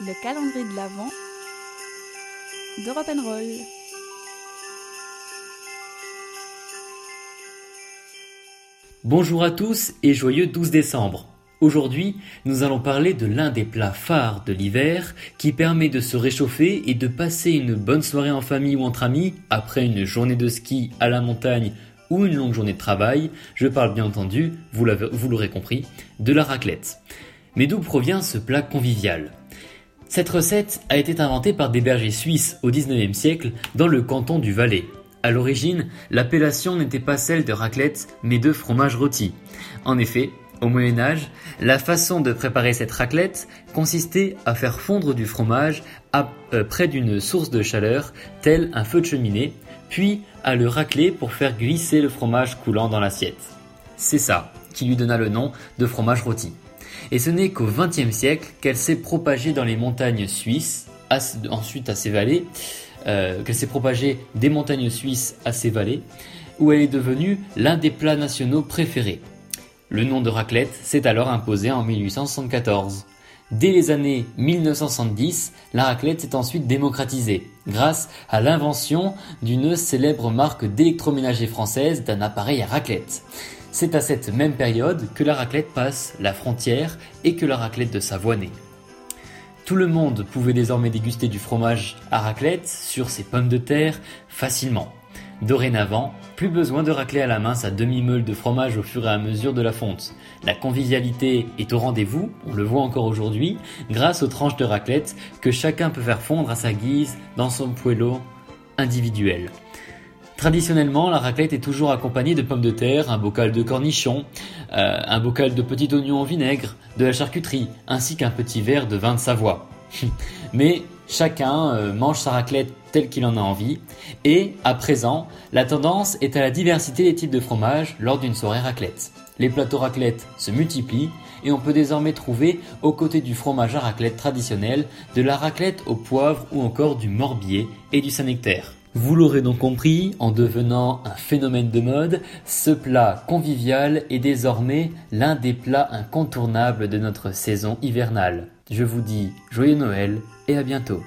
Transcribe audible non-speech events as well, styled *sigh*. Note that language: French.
le calendrier de l'Avent de Roll. Bonjour à tous et joyeux 12 décembre. Aujourd'hui, nous allons parler de l'un des plats phares de l'hiver qui permet de se réchauffer et de passer une bonne soirée en famille ou entre amis après une journée de ski à la montagne ou une longue journée de travail. Je parle bien entendu, vous l'aurez compris, de la raclette. Mais d'où provient ce plat convivial? Cette recette a été inventée par des bergers suisses au XIXe siècle dans le canton du Valais. À l'origine, l'appellation n'était pas celle de raclette, mais de fromage rôti. En effet, au Moyen Âge, la façon de préparer cette raclette consistait à faire fondre du fromage euh, près d'une source de chaleur, tel un feu de cheminée, puis à le racler pour faire glisser le fromage coulant dans l'assiette. C'est ça qui lui donna le nom de fromage rôti. Et ce n'est qu'au XXe siècle qu'elle s'est propagée dans les montagnes suisses, ensuite à ses vallées, euh, qu'elle s'est propagée des montagnes suisses à ses vallées, où elle est devenue l'un des plats nationaux préférés. Le nom de raclette s'est alors imposé en 1874. Dès les années 1970, la raclette s'est ensuite démocratisée, grâce à l'invention d'une célèbre marque d'électroménager française d'un appareil à raclette. C'est à cette même période que la raclette passe la frontière et que la raclette de Savoie naît. Tout le monde pouvait désormais déguster du fromage à raclette sur ses pommes de terre facilement. Dorénavant, plus besoin de racler à la main sa demi-meule de fromage au fur et à mesure de la fonte. La convivialité est au rendez-vous, on le voit encore aujourd'hui, grâce aux tranches de raclette que chacun peut faire fondre à sa guise dans son poêlot individuel. Traditionnellement, la raclette est toujours accompagnée de pommes de terre, un bocal de cornichons, euh, un bocal de petits oignons en vinaigre, de la charcuterie, ainsi qu'un petit verre de vin de Savoie. *laughs* Mais chacun euh, mange sa raclette tel qu'il en a envie, et à présent, la tendance est à la diversité des types de fromages lors d'une soirée raclette. Les plateaux raclette se multiplient, et on peut désormais trouver, aux côtés du fromage à raclette traditionnel, de la raclette au poivre ou encore du morbier et du saint-nectaire. Vous l'aurez donc compris, en devenant un phénomène de mode, ce plat convivial est désormais l'un des plats incontournables de notre saison hivernale. Je vous dis joyeux Noël et à bientôt.